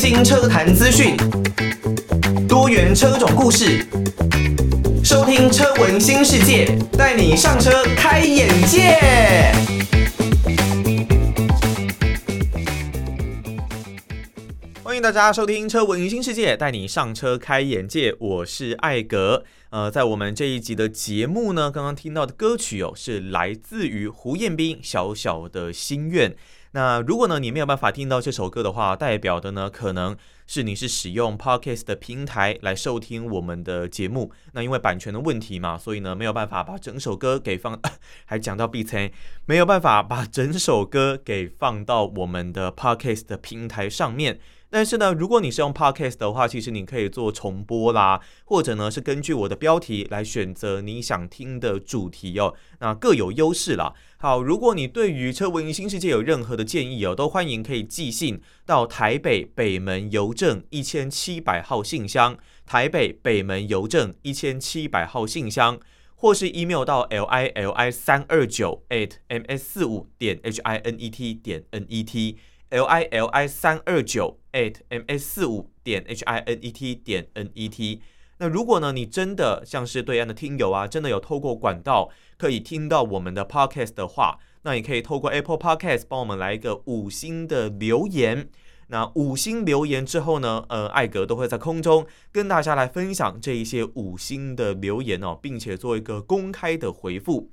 新车坛资讯，多元车种故事，收听车闻新世界，带你上车开眼界。欢迎大家收听车闻新世界，带你上车开眼界。我是艾格。呃，在我们这一集的节目呢，刚刚听到的歌曲哦，是来自于胡彦斌《小小的心愿》。那如果呢，你没有办法听到这首歌的话，代表的呢，可能是你是使用 Podcast 的平台来收听我们的节目。那因为版权的问题嘛，所以呢，没有办法把整首歌给放，还讲到 B 餐，没有办法把整首歌给放到我们的 Podcast 的平台上面。但是呢，如果你是用 Podcast 的话，其实你可以做重播啦，或者呢是根据我的标题来选择你想听的主题哦，那各有优势啦。好，如果你对于车闻新世界有任何的建议哦，都欢迎可以寄信到台北北门邮政一千七百号信箱，台北北门邮政一千七百号信箱，或是 email 到 l i l i 三二九 at m s 四五点 h i n e t 点 n e t。L i l i 三二九 at m s 四五点 h i n e t 点 n e t。那如果呢，你真的像是对岸的听友啊，真的有透过管道可以听到我们的 podcast 的话，那你可以透过 Apple Podcast 帮我们来一个五星的留言。那五星留言之后呢，呃，艾格都会在空中跟大家来分享这一些五星的留言哦，并且做一个公开的回复。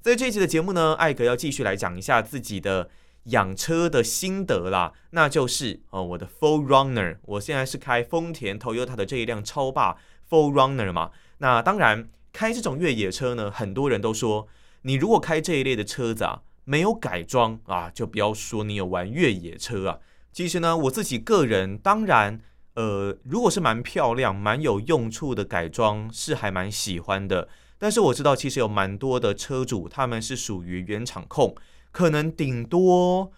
在这期的节目呢，艾格要继续来讲一下自己的。养车的心得啦，那就是呃我的 4Runner，我现在是开丰田 Toyota 的这一辆超霸 4Runner 嘛。那当然开这种越野车呢，很多人都说，你如果开这一类的车子啊，没有改装啊，就不要说你有玩越野车啊。其实呢，我自己个人当然呃，如果是蛮漂亮、蛮有用处的改装，是还蛮喜欢的。但是我知道，其实有蛮多的车主他们是属于原厂控。可能顶多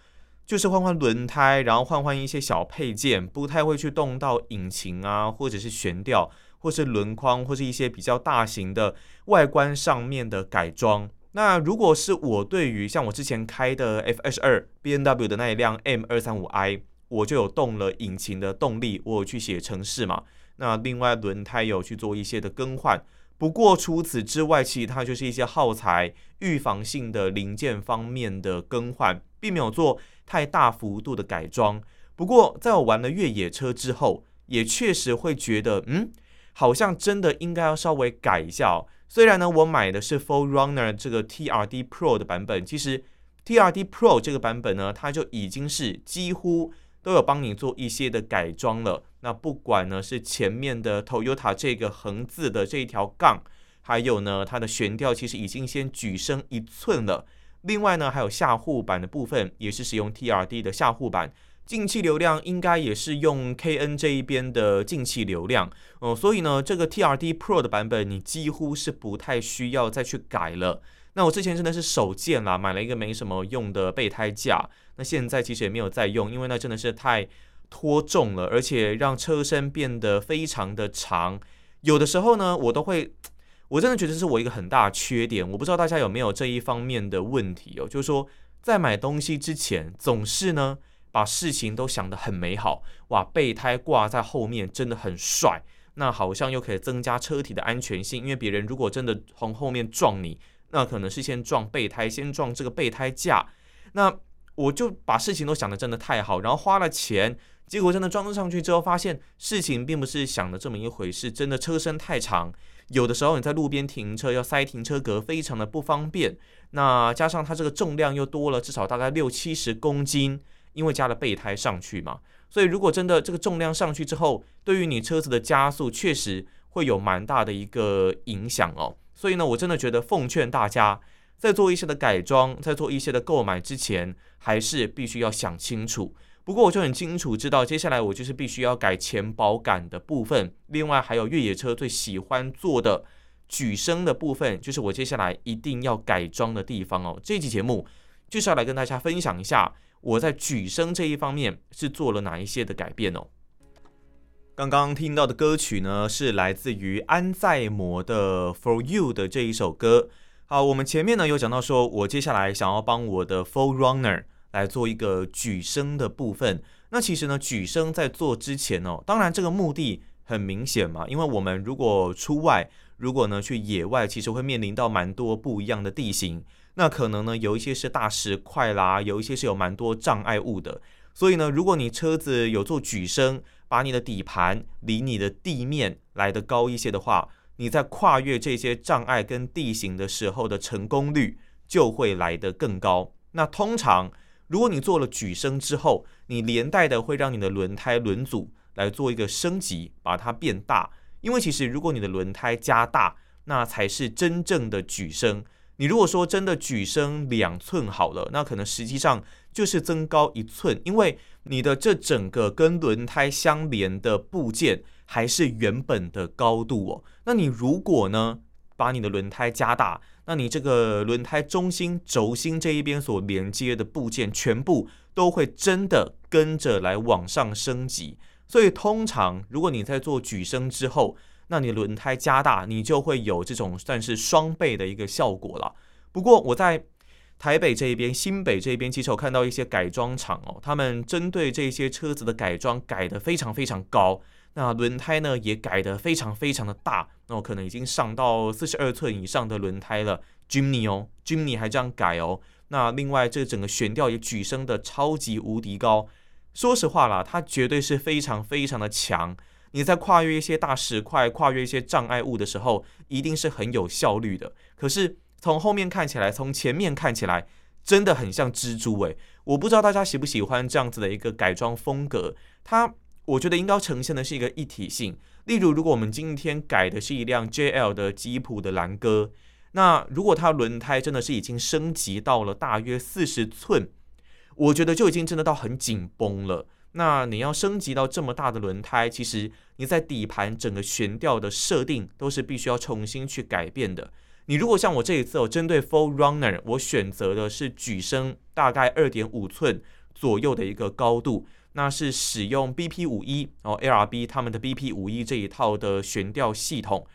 就是换换轮胎，然后换换一些小配件，不太会去动到引擎啊，或者是悬吊，或是轮框，或是一些比较大型的外观上面的改装。那如果是我对于像我之前开的 F22 B N W 的那一辆 M 二三五 I，我就有动了引擎的动力，我有去写程式嘛。那另外轮胎有去做一些的更换。不过除此之外，其实它就是一些耗材、预防性的零件方面的更换，并没有做太大幅度的改装。不过在我玩了越野车之后，也确实会觉得，嗯，好像真的应该要稍微改一下哦。虽然呢，我买的是 Full Runner 这个 TRD Pro 的版本，其实 TRD Pro 这个版本呢，它就已经是几乎都有帮你做一些的改装了。那不管呢是前面的 Toyota 这个横字的这一条杠，还有呢它的悬吊其实已经先举升一寸了。另外呢还有下护板的部分也是使用 TRD 的下护板，进气流量应该也是用 KN 这一边的进气流量哦。所以呢这个 TRD Pro 的版本你几乎是不太需要再去改了。那我之前真的是手贱啦，买了一个没什么用的备胎架，那现在其实也没有再用，因为那真的是太。拖重了，而且让车身变得非常的长。有的时候呢，我都会，我真的觉得是我一个很大的缺点。我不知道大家有没有这一方面的问题哦，就是说在买东西之前，总是呢把事情都想得很美好。哇，备胎挂在后面真的很帅，那好像又可以增加车体的安全性。因为别人如果真的从后面撞你，那可能是先撞备胎，先撞这个备胎架。那我就把事情都想得真的太好，然后花了钱。结果真的装上去之后，发现事情并不是想的这么一回事。真的车身太长，有的时候你在路边停车要塞停车格，非常的不方便。那加上它这个重量又多了至少大概六七十公斤，因为加了备胎上去嘛。所以如果真的这个重量上去之后，对于你车子的加速确实会有蛮大的一个影响哦。所以呢，我真的觉得奉劝大家，在做一些的改装，在做一些的购买之前，还是必须要想清楚。不过我就很清楚知道，接下来我就是必须要改前保杆的部分，另外还有越野车最喜欢做的举升的部分，就是我接下来一定要改装的地方哦。这期节目就是要来跟大家分享一下我在举升这一方面是做了哪一些的改变哦。刚刚听到的歌曲呢，是来自于安在模的《For You》的这一首歌。好，我们前面呢有讲到说，我接下来想要帮我的 full runner。来做一个举升的部分，那其实呢，举升在做之前哦，当然这个目的很明显嘛，因为我们如果出外，如果呢去野外，其实会面临到蛮多不一样的地形，那可能呢有一些是大石块啦，有一些是有蛮多障碍物的。所以呢，如果你车子有做举升，把你的底盘离你的地面来得高一些的话，你在跨越这些障碍跟地形的时候的成功率就会来得更高。那通常，如果你做了举升之后，你连带的会让你的轮胎轮组来做一个升级，把它变大。因为其实如果你的轮胎加大，那才是真正的举升。你如果说真的举升两寸好了，那可能实际上就是增高一寸，因为你的这整个跟轮胎相连的部件还是原本的高度哦。那你如果呢，把你的轮胎加大，那你这个轮胎中心轴心这一边所连接的部件，全部都会真的跟着来往上升级。所以通常如果你在做举升之后，那你轮胎加大，你就会有这种算是双倍的一个效果了。不过我在台北这一边、新北这一边，其实我看到一些改装厂哦，他们针对这些车子的改装改得非常非常高，那轮胎呢也改得非常非常的大，那我可能已经上到四十二寸以上的轮胎了。Jimny 哦，Jimny 还这样改哦。那另外这整个悬吊也举升的超级无敌高，说实话啦，它绝对是非常非常的强。你在跨越一些大石块、跨越一些障碍物的时候，一定是很有效率的。可是从后面看起来，从前面看起来，真的很像蜘蛛诶，我不知道大家喜不喜欢这样子的一个改装风格。它，我觉得应该呈现的是一个一体性。例如，如果我们今天改的是一辆 JL 的吉普的兰歌，那如果它轮胎真的是已经升级到了大约四十寸，我觉得就已经真的到很紧绷了。那你要升级到这么大的轮胎，其实你在底盘整个悬吊的设定都是必须要重新去改变的。你如果像我这一次，我针对 4Runner，我选择的是举升大概二点五寸左右的一个高度，那是使用 BP 五一，然后 ARB 他们的 BP 五一这一套的悬吊系统。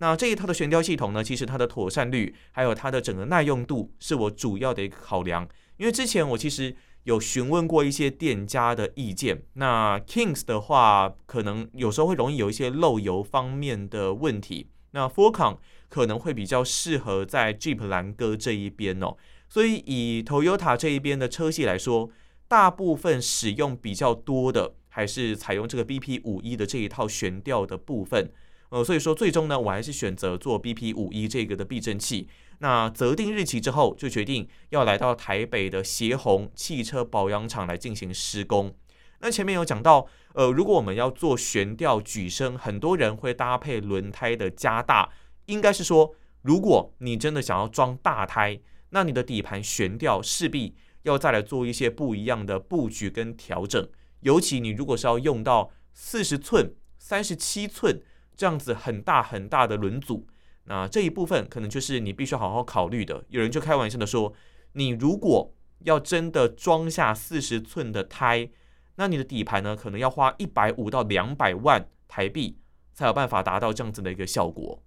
那这一套的悬吊系统呢，其实它的妥善率还有它的整个耐用度是我主要的一个考量，因为之前我其实。有询问过一些店家的意见，那 Kings 的话，可能有时候会容易有一些漏油方面的问题。那 Forecon 可能会比较适合在 Jeep 兰歌这一边哦。所以以 Toyota 这一边的车系来说，大部分使用比较多的还是采用这个 BP 五一的这一套悬吊的部分。呃，所以说最终呢，我还是选择做 BP 五一这个的避震器。那择定日期之后，就决定要来到台北的协宏汽车保养厂来进行施工。那前面有讲到，呃，如果我们要做悬吊举升，很多人会搭配轮胎的加大，应该是说，如果你真的想要装大胎，那你的底盘悬吊势必要再来做一些不一样的布局跟调整。尤其你如果是要用到四十寸、三十七寸。这样子很大很大的轮组，那这一部分可能就是你必须好好考虑的。有人就开玩笑的说，你如果要真的装下四十寸的胎，那你的底盘呢，可能要花一百五到两百万台币才有办法达到这样子的一个效果。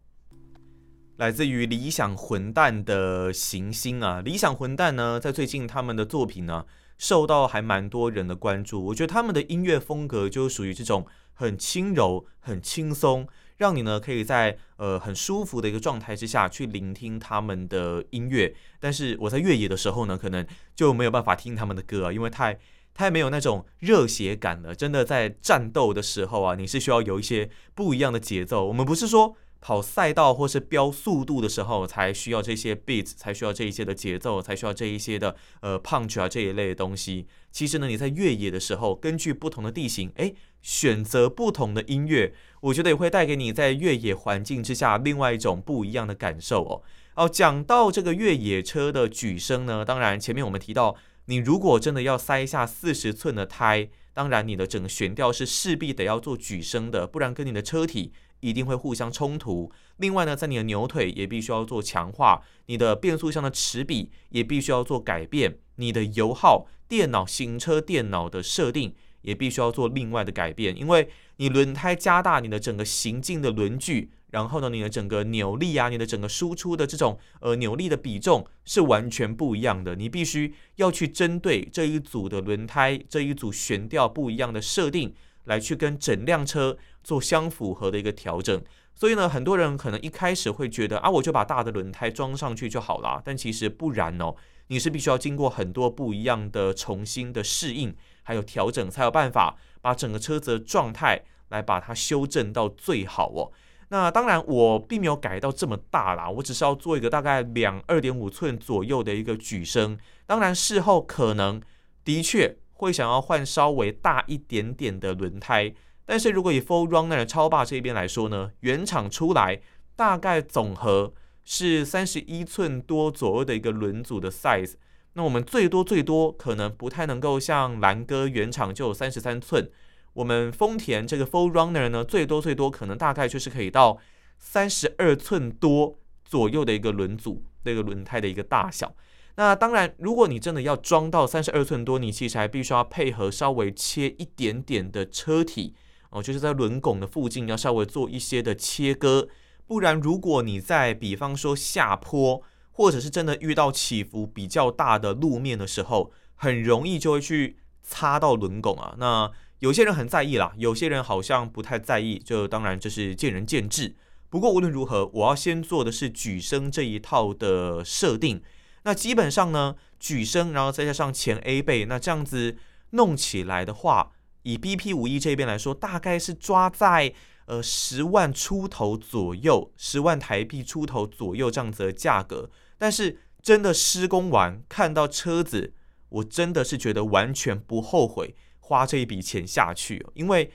来自于理想混蛋的行星啊，理想混蛋呢，在最近他们的作品呢，受到还蛮多人的关注。我觉得他们的音乐风格就属于这种。很轻柔，很轻松，让你呢可以在呃很舒服的一个状态之下去聆听他们的音乐。但是我在越野的时候呢，可能就没有办法听他们的歌啊，因为太太没有那种热血感了。真的在战斗的时候啊，你是需要有一些不一样的节奏。我们不是说。跑赛道或是飙速度的时候，才需要这些 beats，才需要这一些的节奏，才需要这一些的呃 punch 啊这一类的东西。其实呢，你在越野的时候，根据不同的地形，诶，选择不同的音乐，我觉得也会带给你在越野环境之下另外一种不一样的感受哦。哦，讲到这个越野车的举升呢，当然前面我们提到，你如果真的要塞下四十寸的胎，当然你的整个悬吊是势必得要做举升的，不然跟你的车体。一定会互相冲突。另外呢，在你的牛腿也必须要做强化，你的变速箱的齿比也必须要做改变，你的油耗、电脑、行车电脑的设定也必须要做另外的改变。因为你轮胎加大，你的整个行进的轮距，然后呢，你的整个扭力啊，你的整个输出的这种呃扭力的比重是完全不一样的。你必须要去针对这一组的轮胎、这一组悬吊不一样的设定，来去跟整辆车做相符合的一个调整。所以呢，很多人可能一开始会觉得啊，我就把大的轮胎装上去就好了。但其实不然哦，你是必须要经过很多不一样的重新的适应，还有调整，才有办法把整个车子的状态来把它修正到最好哦。那当然，我并没有改到这么大啦，我只是要做一个大概两二点五寸左右的一个举升。当然，事后可能的确会想要换稍微大一点点的轮胎，但是如果以 4Runner 超霸这边来说呢，原厂出来大概总和是三十一寸多左右的一个轮组的 size。那我们最多最多可能不太能够像蓝哥原厂就有三十三寸。我们丰田这个 4Runner 呢，最多最多可能大概就是可以到三十二寸多左右的一个轮组，那个轮胎的一个大小。那当然，如果你真的要装到三十二寸多，你其实还必须要配合稍微切一点点的车体哦，就是在轮拱的附近要稍微做一些的切割。不然，如果你在比方说下坡，或者是真的遇到起伏比较大的路面的时候，很容易就会去擦到轮拱啊。那有些人很在意啦，有些人好像不太在意，就当然这是见仁见智。不过无论如何，我要先做的是举升这一套的设定。那基本上呢，举升然后再加上前 A 倍，那这样子弄起来的话，以 BP 五一这边来说，大概是抓在呃十万出头左右，十万台币出头左右这样子的价格。但是真的施工完看到车子，我真的是觉得完全不后悔。花这一笔钱下去，因为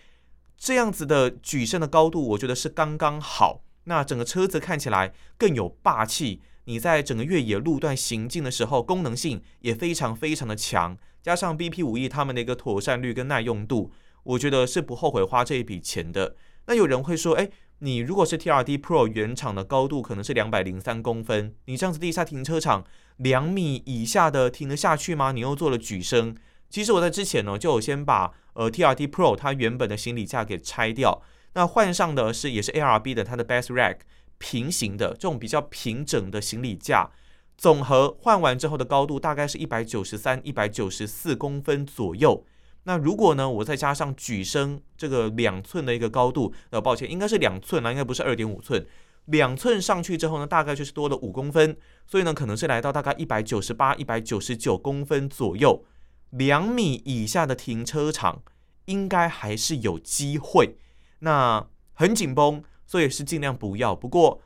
这样子的举升的高度，我觉得是刚刚好。那整个车子看起来更有霸气。你在整个越野路段行进的时候，功能性也非常非常的强。加上 BP 五 E 他们的一个妥善率跟耐用度，我觉得是不后悔花这一笔钱的。那有人会说，诶，你如果是 TRD Pro 原厂的高度可能是两百零三公分，你这样子地下停车场两米以下的停得下去吗？你又做了举升。其实我在之前呢，就有先把呃 TRD Pro 它原本的行李架给拆掉，那换上的是也是 ARB 的它的 Best Rack 平行的这种比较平整的行李架，总和换完之后的高度大概是一百九十三、一百九十四公分左右。那如果呢，我再加上举升这个两寸的一个高度，呃，抱歉，应该是两寸啦，应该不是二点五寸，两寸上去之后呢，大概就是多了五公分，所以呢，可能是来到大概一百九十八、一百九十九公分左右。两米以下的停车场应该还是有机会，那很紧绷，所以是尽量不要。不过，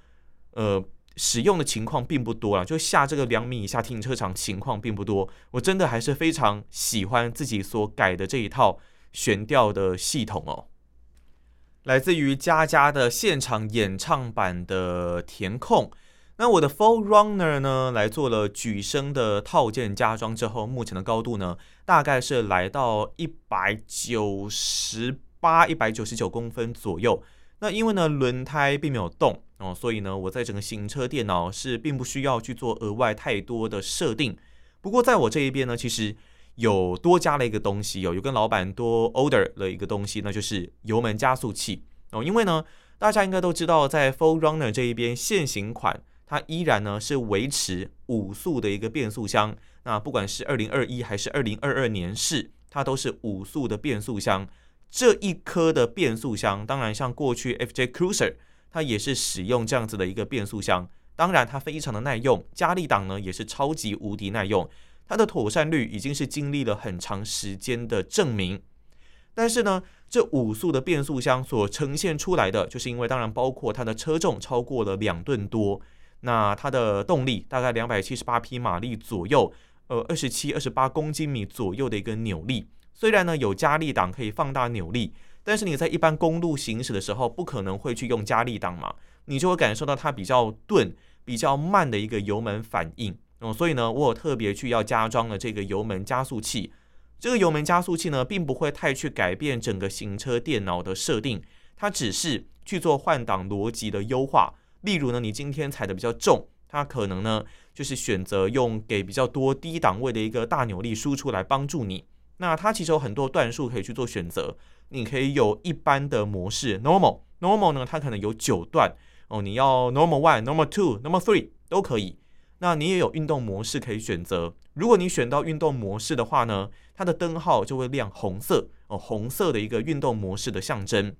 呃，使用的情况并不多啊，就下这个两米以下停车场情况并不多。我真的还是非常喜欢自己所改的这一套悬吊的系统哦，来自于佳佳的现场演唱版的填空。那我的 4Runner 呢，来做了举升的套件加装之后，目前的高度呢，大概是来到一百九十八、一百九十九公分左右。那因为呢，轮胎并没有动哦，所以呢，我在整个行车电脑是并不需要去做额外太多的设定。不过在我这一边呢，其实有多加了一个东西，有有跟老板多 order 了一个东西，那就是油门加速器哦。因为呢，大家应该都知道，在 Full Runner 这一边现行款。它依然呢是维持五速的一个变速箱，那不管是二零二一还是二零二二年式，它都是五速的变速箱。这一颗的变速箱，当然像过去 FJ Cruiser，它也是使用这样子的一个变速箱。当然它非常的耐用，加力档呢也是超级无敌耐用，它的妥善率已经是经历了很长时间的证明。但是呢，这五速的变速箱所呈现出来的，就是因为当然包括它的车重超过了两吨多。那它的动力大概两百七十八匹马力左右，呃，二十七、二十八公斤米左右的一个扭力。虽然呢有加力档可以放大扭力，但是你在一般公路行驶的时候，不可能会去用加力档嘛，你就会感受到它比较钝、比较慢的一个油门反应。哦，所以呢，我有特别去要加装了这个油门加速器。这个油门加速器呢，并不会太去改变整个行车电脑的设定，它只是去做换挡逻辑的优化。例如呢，你今天踩的比较重，它可能呢就是选择用给比较多低档位的一个大扭力输出来帮助你。那它其实有很多段数可以去做选择，你可以有一般的模式 normal，normal 呢它可能有九段，哦，你要 Normal One、Normal Two、Normal Three 都可以。那你也有运动模式可以选择。如果你选到运动模式的话呢，它的灯号就会亮红色哦，红色的一个运动模式的象征。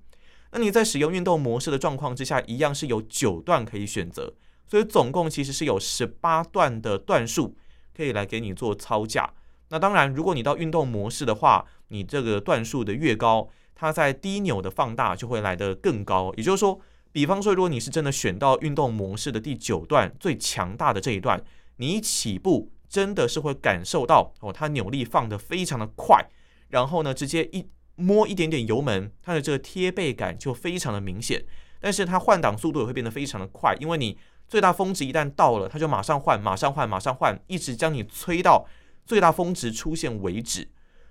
那你在使用运动模式的状况之下，一样是有九段可以选择，所以总共其实是有十八段的段数可以来给你做操驾。那当然，如果你到运动模式的话，你这个段数的越高，它在低扭的放大就会来得更高。也就是说，比方说，如果你是真的选到运动模式的第九段最强大的这一段，你起步真的是会感受到哦，它扭力放得非常的快，然后呢，直接一摸一点点油门，它的这个贴背感就非常的明显。但是它换挡速度也会变得非常的快，因为你最大峰值一旦到了，它就马上换，马上换，马上换，一直将你催到最大峰值出现为止。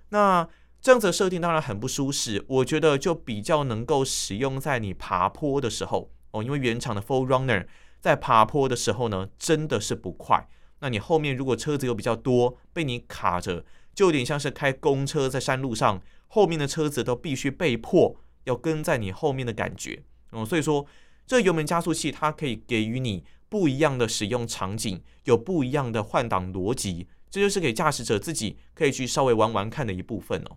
那这样子的设定当然很不舒适，我觉得就比较能够使用在你爬坡的时候哦，因为原厂的 Full Runner 在爬坡的时候呢，真的是不快。那你后面如果车子又比较多，被你卡着，就有点像是开公车在山路上，后面的车子都必须被迫要跟在你后面的感觉。嗯，所以说这油门加速器它可以给予你不一样的使用场景，有不一样的换挡逻辑，这就是给驾驶者自己可以去稍微玩玩看的一部分哦。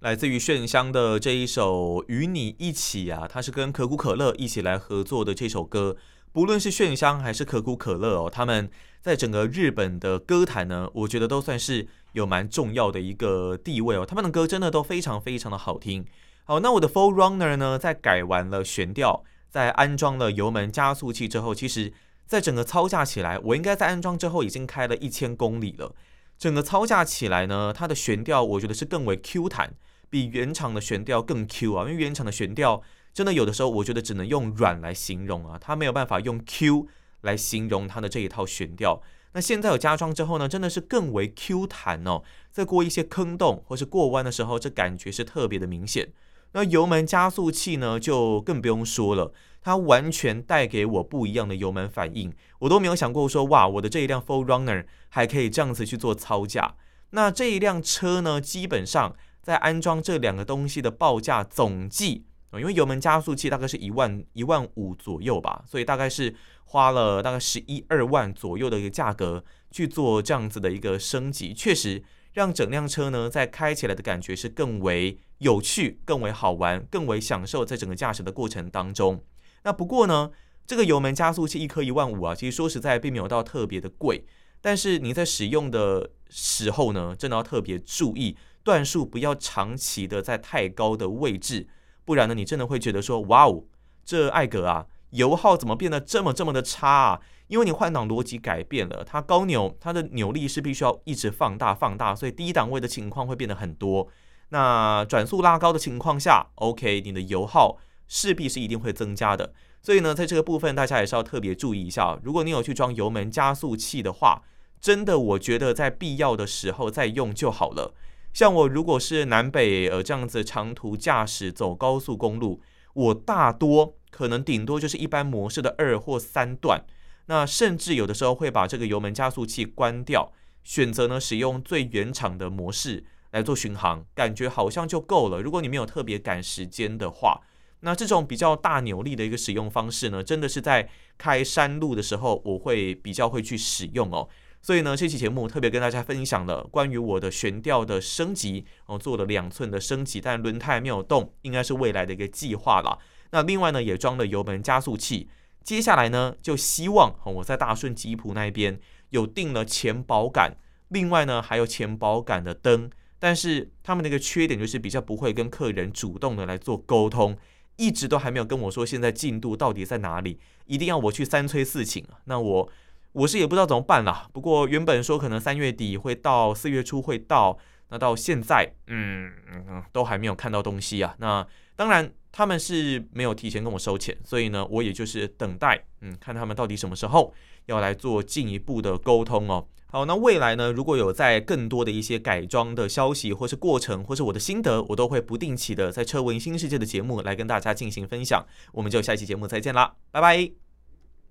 来自于炫香的这一首《与你一起》啊，它是跟可口可乐一起来合作的这首歌。不论是炫香还是可口可乐哦，他们在整个日本的歌坛呢，我觉得都算是有蛮重要的一个地位哦。他们的歌真的都非常非常的好听。好，那我的 4Runner 呢，在改完了悬吊，在安装了油门加速器之后，其实在整个操驾起来，我应该在安装之后已经开了一千公里了。整个操驾起来呢，它的悬吊我觉得是更为 Q 弹，比原厂的悬吊更 Q 啊，因为原厂的悬吊。真的有的时候，我觉得只能用软来形容啊，它没有办法用 Q 来形容它的这一套悬吊。那现在有加装之后呢，真的是更为 Q 弹哦，在过一些坑洞或是过弯的时候，这感觉是特别的明显。那油门加速器呢，就更不用说了，它完全带给我不一样的油门反应，我都没有想过说哇，我的这一辆 4Runner 还可以这样子去做操驾。那这一辆车呢，基本上在安装这两个东西的报价总计。因为油门加速器大概是一万一万五左右吧，所以大概是花了大概十一二万左右的一个价格去做这样子的一个升级，确实让整辆车呢在开起来的感觉是更为有趣、更为好玩、更为享受在整个驾驶的过程当中。那不过呢，这个油门加速器一颗一万五啊，其实说实在并没有到特别的贵，但是你在使用的时候呢，真的要特别注意段数不要长期的在太高的位置。不然呢，你真的会觉得说，哇哦，这艾格啊，油耗怎么变得这么这么的差啊？因为你换挡逻辑改变了，它高扭，它的扭力是必须要一直放大放大，所以低档位的情况会变得很多。那转速拉高的情况下，OK，你的油耗势必是一定会增加的。所以呢，在这个部分大家也是要特别注意一下。如果你有去装油门加速器的话，真的我觉得在必要的时候再用就好了。像我如果是南北呃这样子长途驾驶走高速公路，我大多可能顶多就是一般模式的二或三段，那甚至有的时候会把这个油门加速器关掉，选择呢使用最原厂的模式来做巡航，感觉好像就够了。如果你没有特别赶时间的话，那这种比较大扭力的一个使用方式呢，真的是在开山路的时候我会比较会去使用哦。所以呢，这期节目特别跟大家分享了关于我的悬吊的升级，哦，做了两寸的升级，但轮胎没有动，应该是未来的一个计划了。那另外呢，也装了油门加速器。接下来呢，就希望我在大顺吉普那边有订了前保杆，另外呢还有前保杆的灯。但是他们那个缺点就是比较不会跟客人主动的来做沟通，一直都还没有跟我说现在进度到底在哪里，一定要我去三催四请。那我。我是也不知道怎么办啦，不过原本说可能三月底会到，四月初会到，那到现在，嗯嗯，都还没有看到东西啊。那当然他们是没有提前跟我收钱，所以呢，我也就是等待，嗯，看他们到底什么时候要来做进一步的沟通哦。好，那未来呢，如果有在更多的一些改装的消息，或是过程，或是我的心得，我都会不定期的在车闻新世界的节目来跟大家进行分享。我们就下期节目再见啦，拜拜。